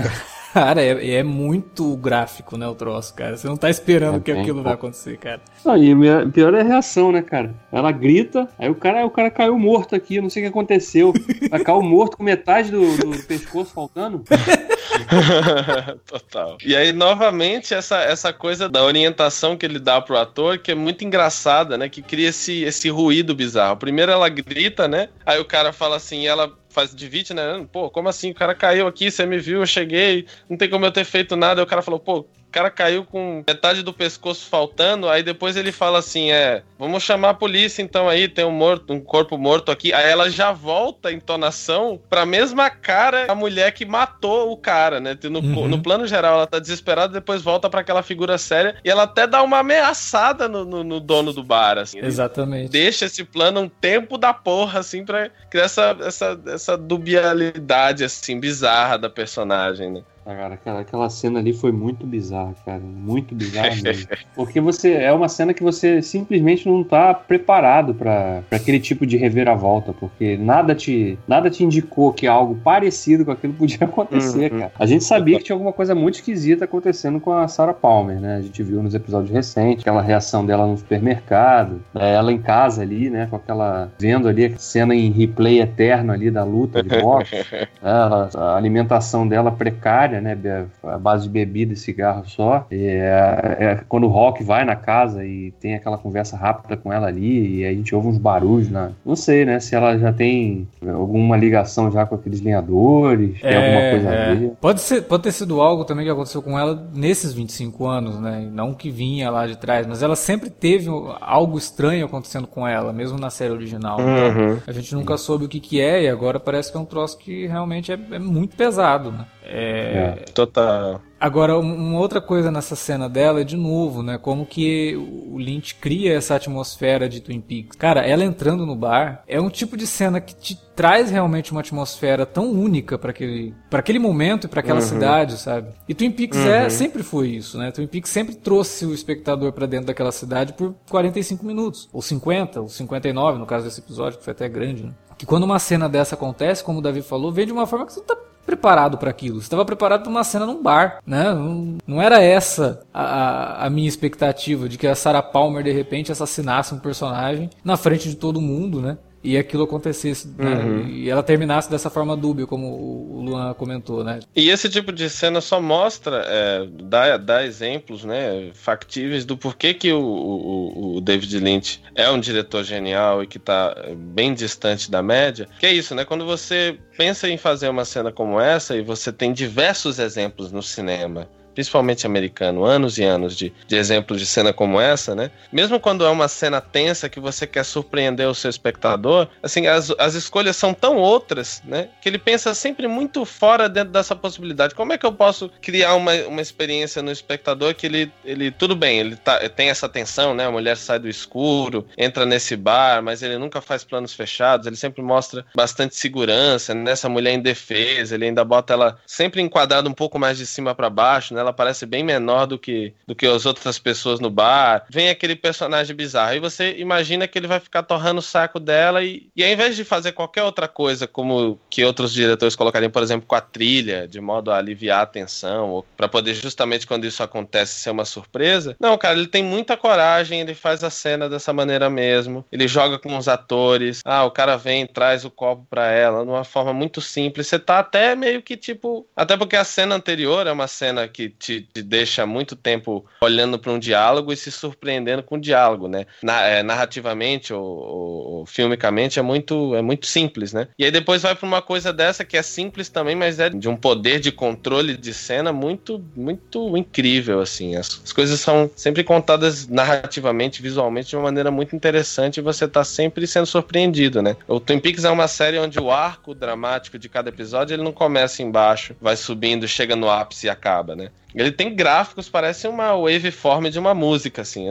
Cara, é, é, muito gráfico, né, o troço, cara. Você não tá esperando é que bem, aquilo vai acontecer, cara. Não, e pior é a reação, né, cara? Ela grita, aí o cara, o cara caiu morto aqui, não sei o que aconteceu. Vai cair morto com metade do, do pescoço faltando. Total. E aí, novamente, essa, essa coisa da orientação que ele dá pro ator, que é muito engraçada, né? Que cria esse, esse ruído bizarro. Primeiro ela grita, né? Aí o cara fala assim, ela faz de vítima, né? Pô, como assim? O cara caiu aqui, você me viu, eu cheguei, não tem como eu ter feito nada. Aí o cara falou, pô, cara caiu com metade do pescoço faltando, aí depois ele fala assim, é, vamos chamar a polícia então aí, tem um morto, um corpo morto aqui. Aí ela já volta a entonação pra mesma cara a mulher que matou o cara, né? No, uhum. no plano geral ela tá desesperada, depois volta para aquela figura séria e ela até dá uma ameaçada no, no, no dono do bar, assim. Exatamente. Deixa esse plano um tempo da porra, assim, pra criar essa, essa, essa dubialidade, assim, bizarra da personagem, né? Cara, aquela, aquela cena ali foi muito bizarra, cara. Muito bizarra mesmo. Porque você é uma cena que você simplesmente não tá preparado para aquele tipo de reviravolta, porque nada te, nada te indicou que algo parecido com aquilo podia acontecer, uhum. cara. A gente sabia que tinha alguma coisa muito esquisita acontecendo com a Sarah Palmer, né? A gente viu nos episódios recentes aquela reação dela no supermercado, né? ela em casa ali, né? Com aquela vendo ali a cena em replay eterno ali da luta de boxe, né? a alimentação dela precária né? A base de bebida e cigarro só. É, é, quando o Rock vai na casa e tem aquela conversa rápida com ela ali, e a gente ouve uns barulhos na. Não sei, né? Se ela já tem alguma ligação já com aqueles lenhadores, tem alguma coisa é. a ver. Pode, ser, pode ter sido algo também que aconteceu com ela nesses 25 anos, né? Não que vinha lá de trás, mas ela sempre teve algo estranho acontecendo com ela, mesmo na série original. Uhum. Então, a gente nunca soube o que, que é, e agora parece que é um troço que realmente é, é muito pesado, né? É... é total. Agora, uma outra coisa nessa cena dela é de novo, né? Como que o Lynch cria essa atmosfera de Twin Peaks. Cara, ela entrando no bar é um tipo de cena que te traz realmente uma atmosfera tão única para aquele, pra aquele momento e para aquela uhum. cidade, sabe? E Twin Peaks é, uhum. é, sempre foi isso, né? Twin Peaks sempre trouxe o espectador para dentro daquela cidade por 45 minutos, ou 50, ou 59 no caso desse episódio, que foi até grande, né? Que quando uma cena dessa acontece, como o Davi falou, vem de uma forma que você não tá preparado para aquilo. Você estava preparado para uma cena num bar, né? Não, não era essa a, a, minha expectativa de que a Sarah Palmer de repente assassinasse um personagem na frente de todo mundo, né? E aquilo acontecesse né? uhum. e ela terminasse dessa forma dúbia, como o Luan comentou, né? E esse tipo de cena só mostra, é, dá, dá exemplos, né, factíveis do porquê que o, o, o David Lynch é um diretor genial e que está bem distante da média. Que é isso, né? Quando você pensa em fazer uma cena como essa e você tem diversos exemplos no cinema principalmente americano, anos e anos de, de exemplos de cena como essa, né? Mesmo quando é uma cena tensa que você quer surpreender o seu espectador, assim, as, as escolhas são tão outras, né? Que ele pensa sempre muito fora dentro dessa possibilidade. Como é que eu posso criar uma, uma experiência no espectador que ele, ele tudo bem, ele tá, tem essa tensão, né? A mulher sai do escuro, entra nesse bar, mas ele nunca faz planos fechados, ele sempre mostra bastante segurança nessa mulher indefesa, ele ainda bota ela sempre enquadrada um pouco mais de cima para baixo, né? Ela parece bem menor do que, do que as outras pessoas no bar. Vem aquele personagem bizarro. E você imagina que ele vai ficar torrando o saco dela e, e ao invés de fazer qualquer outra coisa, como que outros diretores colocariam, por exemplo, com a trilha, de modo a aliviar a tensão, ou para poder justamente quando isso acontece ser uma surpresa. Não, cara, ele tem muita coragem, ele faz a cena dessa maneira mesmo. Ele joga com os atores. Ah, o cara vem, traz o copo para ela, de uma forma muito simples. Você tá até meio que tipo. Até porque a cena anterior é uma cena que te, te deixa muito tempo olhando para um diálogo e se surpreendendo com o diálogo, né? Na, é, narrativamente ou, ou, filmicamente é muito, é muito simples, né? E aí depois vai para uma coisa dessa que é simples também, mas é de um poder de controle de cena muito, muito incrível, assim. As, as coisas são sempre contadas narrativamente, visualmente de uma maneira muito interessante e você tá sempre sendo surpreendido, né? O Twin Peaks é uma série onde o arco dramático de cada episódio ele não começa embaixo, vai subindo, chega no ápice e acaba, né? Ele tem gráficos, parece uma waveform de uma música, assim.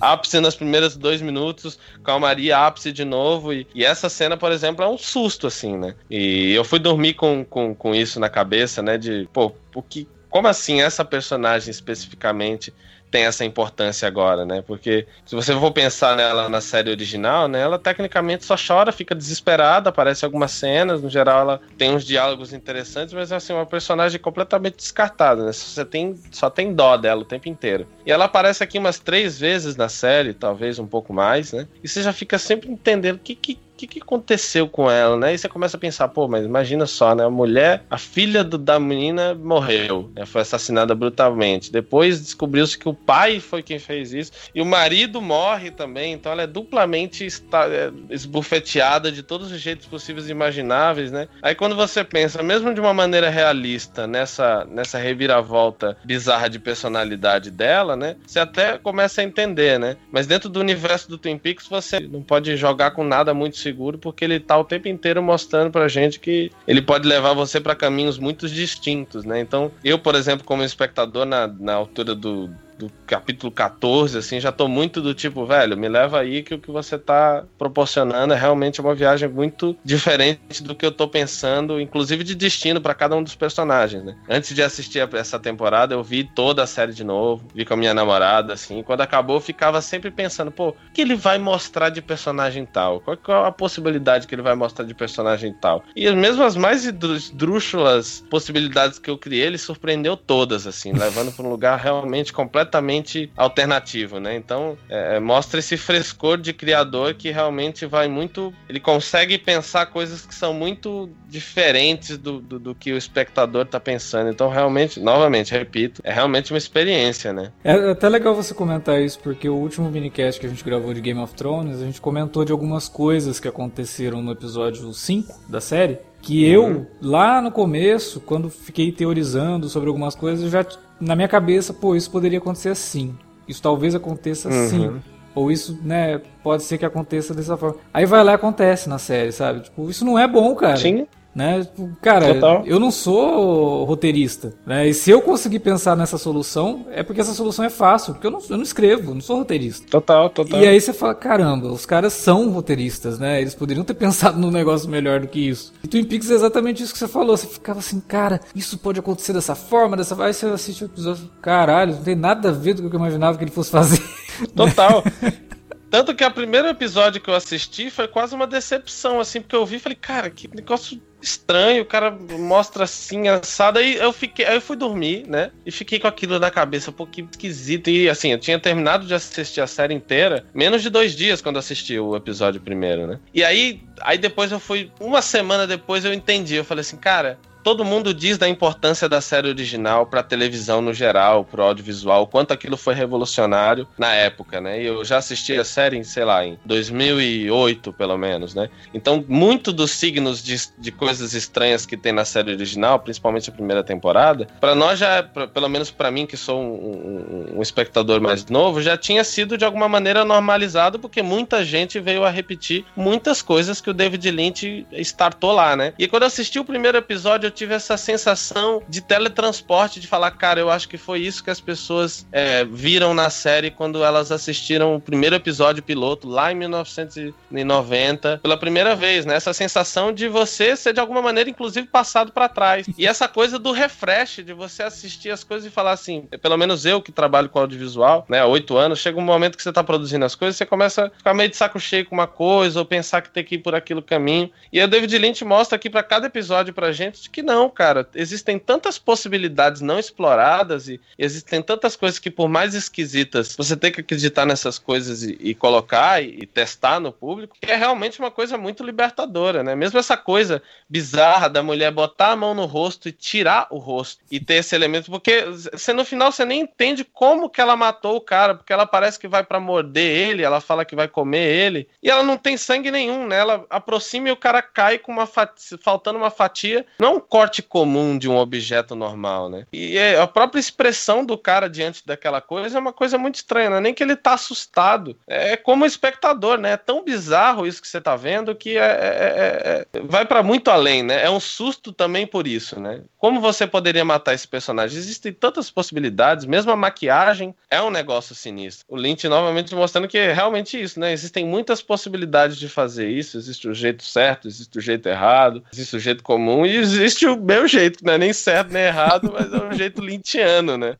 Ápice nos primeiros dois minutos, calmaria, ápice de novo. E, e, essa cena, por exemplo, é um susto, assim, né? E eu fui dormir com, com, com isso na cabeça, né? De, pô, o que, como assim essa personagem especificamente tem essa importância agora, né? Porque se você for pensar nela na série original, né, ela tecnicamente só chora, fica desesperada, aparece algumas cenas, no geral ela tem uns diálogos interessantes, mas assim, uma personagem completamente descartada, né? Você tem só tem dó dela o tempo inteiro. E ela aparece aqui umas três vezes na série, talvez um pouco mais, né? E você já fica sempre entendendo o que, que que, que aconteceu com ela, né? E você começa a pensar, pô, mas imagina só, né? A mulher, a filha do, da menina morreu, né? foi assassinada brutalmente. Depois descobriu-se que o pai foi quem fez isso e o marido morre também, então ela é duplamente está, é, esbufeteada de todos os jeitos possíveis e imagináveis, né? Aí quando você pensa, mesmo de uma maneira realista, nessa, nessa reviravolta bizarra de personalidade dela, né? Você até começa a entender, né? Mas dentro do universo do Twin Peaks você não pode jogar com nada muito seguro, porque ele tá o tempo inteiro mostrando pra gente que ele pode levar você para caminhos muito distintos, né? Então, eu, por exemplo, como espectador, na, na altura do, do capítulo 14, assim, já tô muito do tipo, velho, me leva aí que o que você tá proporcionando é realmente uma viagem muito diferente do que eu tô pensando, inclusive de destino para cada um dos personagens, né? Antes de assistir essa temporada, eu vi toda a série de novo, vi com a minha namorada, assim, quando acabou, eu ficava sempre pensando, pô, o que ele vai mostrar de personagem tal? Qual, qual a possibilidade que ele vai mostrar de personagem tal? E mesmo as mais esdrúxulas possibilidades que eu criei, ele surpreendeu todas, assim, levando para um lugar realmente completamente completamente alternativo, né? Então, é, é, mostra esse frescor de criador que realmente vai muito. Ele consegue pensar coisas que são muito diferentes do, do, do que o espectador tá pensando. Então, realmente, novamente, repito, é realmente uma experiência, né? É até legal você comentar isso, porque o último minicast que a gente gravou de Game of Thrones, a gente comentou de algumas coisas que aconteceram no episódio 5 da série. Que eu, uhum. lá no começo, quando fiquei teorizando sobre algumas coisas, já na minha cabeça, pô, isso poderia acontecer assim. Isso talvez aconteça uhum. assim. Ou isso, né, pode ser que aconteça dessa forma. Aí vai lá e acontece na série, sabe? Tipo, isso não é bom, cara. Sim. Né? Cara, Total. eu não sou roteirista. Né? E se eu conseguir pensar nessa solução, é porque essa solução é fácil. Porque eu não, eu não escrevo, não sou roteirista. Total, total. E aí você fala, caramba, os caras são roteiristas, né? Eles poderiam ter pensado num negócio melhor do que isso. E Twin Peaks é exatamente isso que você falou. Você ficava assim, cara, isso pode acontecer dessa forma, dessa forma. Aí você assiste o episódio, caralho, não tem nada a ver com o que eu imaginava que ele fosse fazer. Total. Tanto que o primeiro episódio que eu assisti foi quase uma decepção, assim, porque eu vi e falei, cara, que negócio estranho, o cara mostra assim, assado, aí eu fiquei, aí eu fui dormir, né? E fiquei com aquilo na cabeça, pô, que esquisito. E assim, eu tinha terminado de assistir a série inteira, menos de dois dias quando assisti o episódio primeiro, né? E aí, aí depois eu fui, uma semana depois eu entendi, eu falei assim, cara, todo mundo diz da importância da série original para televisão no geral, para audiovisual, quanto aquilo foi revolucionário na época, né? Eu já assisti a série, em, sei lá, em 2008, pelo menos, né? Então, muito dos signos de, de coisas estranhas que tem na série original, principalmente a primeira temporada, para nós já, pra, pelo menos para mim que sou um, um, um, espectador mais novo, já tinha sido de alguma maneira normalizado, porque muita gente veio a repetir muitas coisas que o David Lynch startou lá, né? E quando eu assisti o primeiro episódio, eu tive essa sensação de teletransporte, de falar, cara, eu acho que foi isso que as pessoas é, viram na série quando elas assistiram o primeiro episódio piloto, lá em 1990, pela primeira vez, né? Essa sensação de você ser de alguma maneira, inclusive, passado para trás. E essa coisa do refresh, de você assistir as coisas e falar assim, pelo menos eu que trabalho com audiovisual, né, há oito anos, chega um momento que você tá produzindo as coisas, você começa a ficar meio de saco cheio com uma coisa, ou pensar que tem que ir por aquilo caminho. E o David Lynch mostra aqui para cada episódio pra gente que não, cara. Existem tantas possibilidades não exploradas e existem tantas coisas que, por mais esquisitas, você tem que acreditar nessas coisas e, e colocar e, e, testar no público, que é realmente uma coisa muito libertadora, né? Mesmo essa coisa bizarra da mulher botar a mão no rosto e tirar o rosto e ter esse elemento, porque você no final você nem entende como que ela matou o cara, porque ela parece que vai para morder ele, ela fala que vai comer ele, e ela não tem sangue nenhum, né? Ela aproxima e o cara cai com uma fatia, faltando uma fatia, não corte comum de um objeto normal, né? E é, a própria expressão do cara diante daquela coisa é uma coisa muito estranha, não é nem que ele tá assustado, é como espectador, né? É tão bizarro isso que você tá vendo que é, é, é, é vai para muito além, né? É um susto também por isso, né? Como você poderia matar esse personagem? Existem tantas possibilidades, mesmo a maquiagem é um negócio sinistro. O Lynch novamente mostrando que é realmente isso, né? Existem muitas possibilidades de fazer isso, existe o jeito certo, existe o jeito errado, existe o jeito comum e existe o meu jeito, que não é nem certo nem errado, mas é um jeito lintiano, né?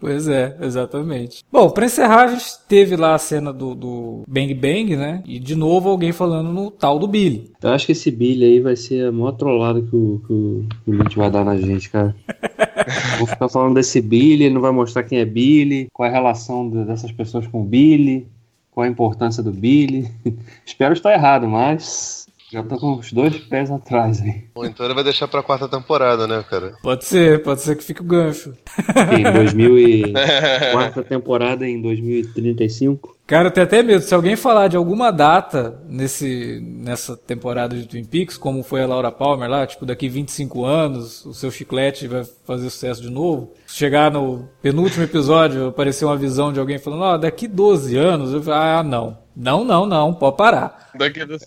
Pois é, exatamente. Bom, pra encerrar, a gente teve lá a cena do, do Bang Bang, né? E de novo alguém falando no tal do Billy. Eu acho que esse Billy aí vai ser a maior trollada que o, que o, que o Lynch vai dar na gente, cara. Vou ficar falando desse Billy, ele não vai mostrar quem é Billy, qual é a relação dessas pessoas com o Billy, qual é a importância do Billy. Espero estar errado, mas já tô com os dois pés atrás aí. Bom, então ele vai deixar pra quarta temporada, né, cara? Pode ser, pode ser que fique o gancho. Em 2000 e... quarta temporada em 2035. Cara, eu tenho até medo. Se alguém falar de alguma data nesse, nessa temporada de Twin Peaks, como foi a Laura Palmer lá, tipo, daqui 25 anos, o seu chiclete vai fazer sucesso de novo. Chegar no penúltimo episódio, aparecer uma visão de alguém falando, ó, oh, daqui 12 anos, eu falo, ah, não. Não, não, não, pode parar. Daqui do...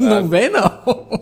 Não vem, não.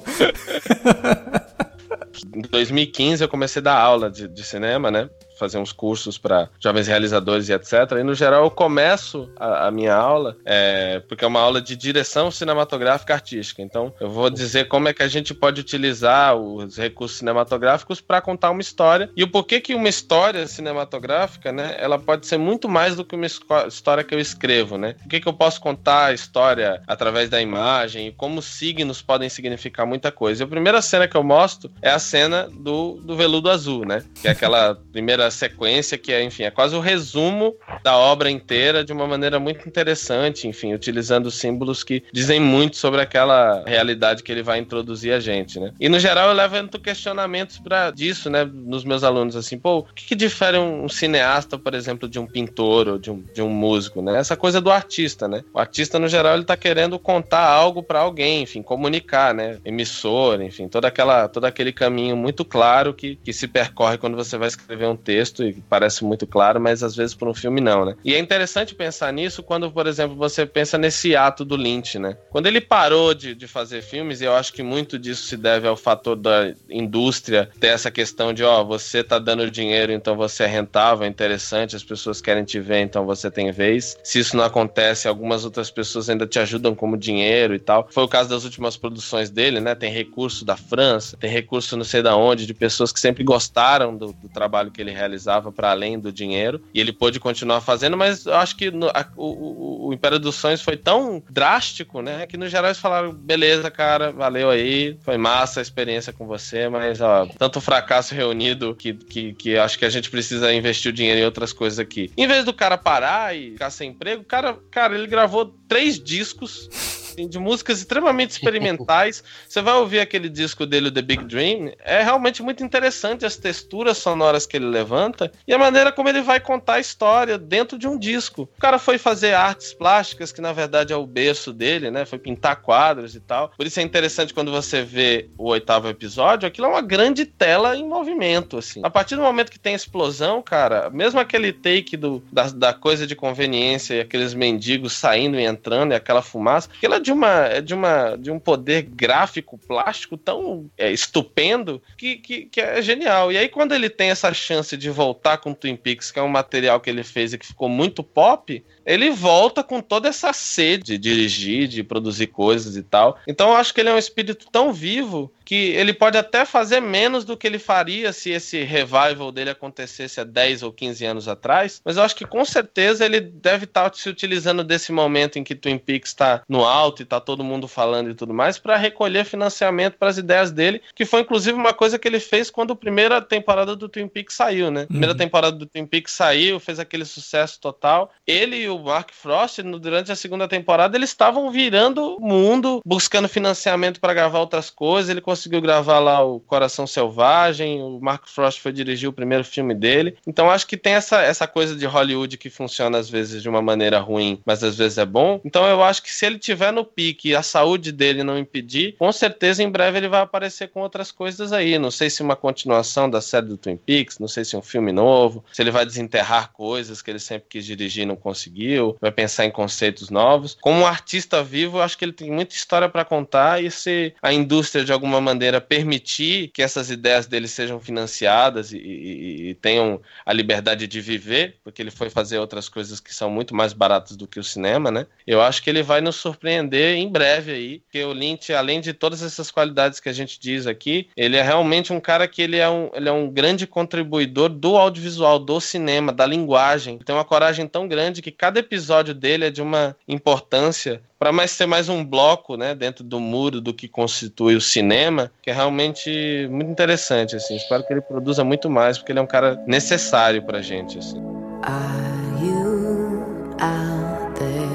Em 2015 eu comecei a dar aula de, de cinema, né? Fazer uns cursos para jovens realizadores e etc. E no geral eu começo a, a minha aula, é, porque é uma aula de direção cinematográfica artística. Então eu vou dizer como é que a gente pode utilizar os recursos cinematográficos para contar uma história e o porquê que uma história cinematográfica, né, ela pode ser muito mais do que uma história que eu escrevo, né? Por que, que eu posso contar a história através da imagem e como signos podem significar muita coisa. E a primeira cena que eu mostro é a cena do, do veludo azul, né? Que é aquela primeira sequência que é, enfim, é quase o resumo da obra inteira de uma maneira muito interessante, enfim, utilizando símbolos que dizem muito sobre aquela realidade que ele vai introduzir a gente, né? E no geral eu levanto questionamentos para disso, né, nos meus alunos assim, pô, o que, que difere um, cineasta, por exemplo, de um pintor ou de um, de um músico, né? Essa coisa do artista, né? O artista no geral ele tá querendo contar algo para alguém, enfim, comunicar, né? Emissor, enfim, toda aquela todo aquele caminho muito claro que, que se percorre quando você vai escrever um texto e parece muito claro, mas às vezes para um filme não, né? E é interessante pensar nisso quando, por exemplo, você pensa nesse ato do Lynch, né? Quando ele parou de, de fazer filmes, e eu acho que muito disso se deve ao fator da indústria ter essa questão de, ó, você tá dando dinheiro, então você é rentável, é interessante, as pessoas querem te ver, então você tem vez. Se isso não acontece, algumas outras pessoas ainda te ajudam como dinheiro e tal. Foi o caso das últimas produções dele, né? Tem recurso da França, tem recurso não sei da onde, de pessoas que sempre gostaram do, do trabalho que ele realizava para além do dinheiro. E ele pôde continuar fazendo, mas eu acho que no, a, o, o, Império dos Sonhos foi tão drástico, né? Que no geral eles falaram: beleza, cara, valeu aí, foi massa a experiência com você, mas ó, tanto fracasso reunido que, que, que acho que a gente precisa investir o dinheiro em outras coisas aqui. Em vez do cara parar e ficar sem emprego, cara, cara, ele gravou três discos assim, de músicas extremamente experimentais. Você vai ouvir aquele disco dele, The Big Dream, é realmente muito interessante as texturas sonoras que ele levanta e a maneira como ele vai contar a história dentro de um disco. O cara foi fazer artes plásticas, que na verdade é o berço dele, né? Foi pintar quadros e tal. Por isso é interessante quando você vê o oitavo episódio, aquilo é uma grande tela em movimento, assim. A partir do momento que tem explosão, cara, mesmo aquele take do, da, da coisa de conveniência e aqueles mendigos saindo e entrando e aquela fumaça, aquilo é de uma, de uma de um poder gráfico, plástico tão é, estupendo que, que, que, é genial. E aí, quando ele tem essa chance de voltar com Twin Peaks, que é um material que ele fez e que ficou muito pop, ele volta com toda essa sede de dirigir, de produzir coisas e tal. Então eu acho que ele é um espírito tão vivo que ele pode até fazer menos do que ele faria se esse revival dele acontecesse há 10 ou 15 anos atrás, mas eu acho que com certeza ele deve estar tá se utilizando desse momento em que Twin Peaks está no alto e está todo mundo falando e tudo mais para recolher financiamento para as ideias dele, que foi inclusive uma coisa que ele fez quando a primeira temporada do Twin Peaks saiu, né? A primeira uhum. temporada do Twin Peaks saiu, fez aquele sucesso total. Ele e o Mark Frost, durante a segunda temporada, eles estavam virando o mundo, buscando financiamento para gravar outras coisas. Ele conseguiu gravar lá o Coração Selvagem, o Mark Frost foi dirigir o primeiro filme dele. Então acho que tem essa, essa coisa de Hollywood que funciona às vezes de uma maneira ruim, mas às vezes é bom. Então eu acho que se ele tiver no pique e a saúde dele não impedir, com certeza em breve ele vai aparecer com outras coisas aí. Não sei se uma continuação da série do Twin Peaks, não sei se um filme novo, se ele vai desenterrar coisas que ele sempre quis dirigir e não conseguiu, vai pensar em conceitos novos. Como um artista vivo, acho que ele tem muita história para contar e se a indústria de alguma maneira permitir que essas ideias dele sejam financiadas e, e, e tenham a liberdade de viver, porque ele foi fazer outras coisas que são muito mais baratas do que o cinema, né? Eu acho que ele vai nos surpreender em breve aí, porque o Lynch, além de todas essas qualidades que a gente diz aqui, ele é realmente um cara que ele é um, ele é um grande contribuidor do audiovisual, do cinema, da linguagem. Ele tem uma coragem tão grande que cada episódio dele é de uma importância para mais ser mais um bloco, né, dentro do muro do que constitui o cinema, que é realmente muito interessante, assim. Espero que ele produza muito mais, porque ele é um cara necessário pra gente, assim. Are you out there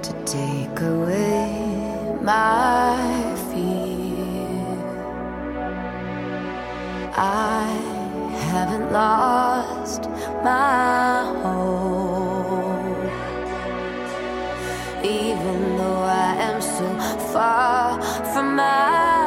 to take away my fear? I haven't lost my hope, even though I am so far from my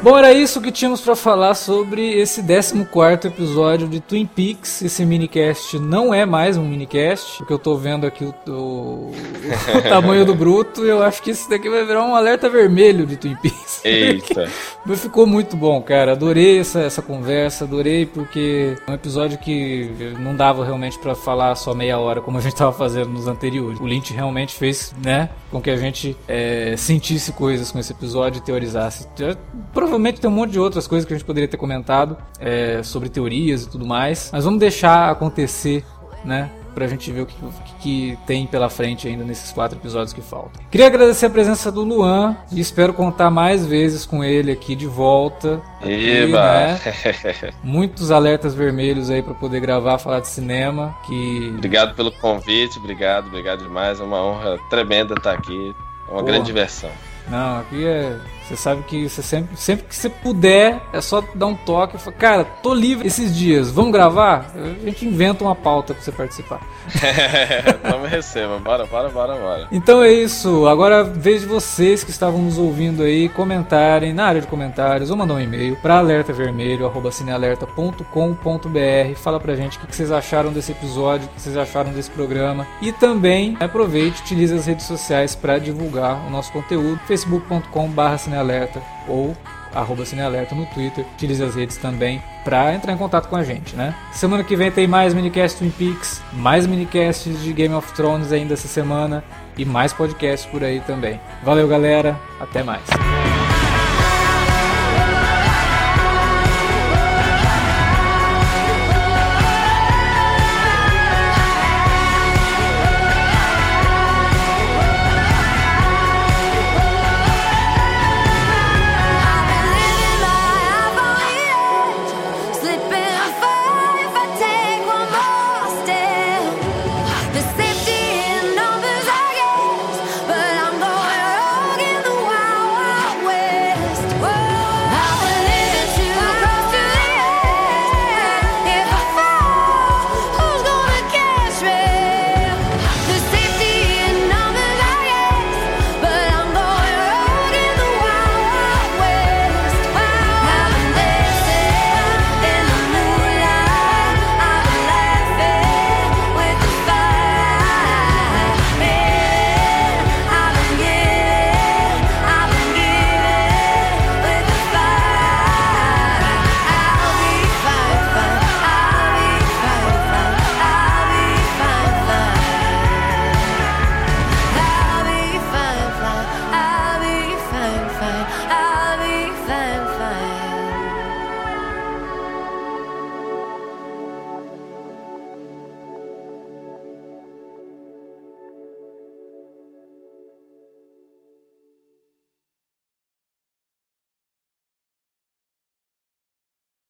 Bom, era isso que tínhamos para falar sobre esse 14 episódio de Twin Peaks. Esse minicast não é mais um minicast, porque eu tô vendo aqui o, o, o tamanho do bruto e eu acho que isso daqui vai virar um alerta vermelho de Twin Peaks. Eita! Ficou muito bom, cara. Adorei essa, essa conversa, adorei porque é um episódio que não dava realmente para falar só meia hora como a gente tava fazendo nos anteriores. O Lynch realmente fez, né, com que a gente é, sentisse coisas com esse episódio e teorizasse provavelmente tem um monte de outras coisas que a gente poderia ter comentado é, sobre teorias e tudo mais. Mas vamos deixar acontecer, né? pra gente ver o que, que, tem pela frente ainda nesses quatro episódios que faltam. Queria agradecer a presença do Luan e espero contar mais vezes com ele aqui de volta. Eba! né? Muitos alertas vermelhos aí para poder gravar, falar de cinema. Que... Obrigado pelo convite, obrigado, obrigado demais. É uma honra tremenda estar aqui. É uma Porra. grande diversão. Não, aqui é você sabe que você sempre, sempre que você puder, é só dar um toque e falar, cara, tô livre esses dias, vamos gravar? A gente inventa uma pauta pra você participar. Me receba, bora, bora, bora, bora. Então é isso, agora vejo vocês que estavam nos ouvindo aí comentarem na área de comentários ou mandar um e-mail para alertavermelho@cinealerta.com.br. Fala pra gente o que vocês acharam desse episódio, o que vocês acharam desse programa e também aproveite, utilize as redes sociais para divulgar o nosso conteúdo, facebook.com/cinealerta Cinealerta ou arroba Cinealerta no Twitter. Utilize as redes também para entrar em contato com a gente, né? Semana que vem tem mais minicast Twin Peaks, mais minicasts de Game of Thrones ainda essa semana e mais podcasts por aí também. Valeu, galera. Até mais.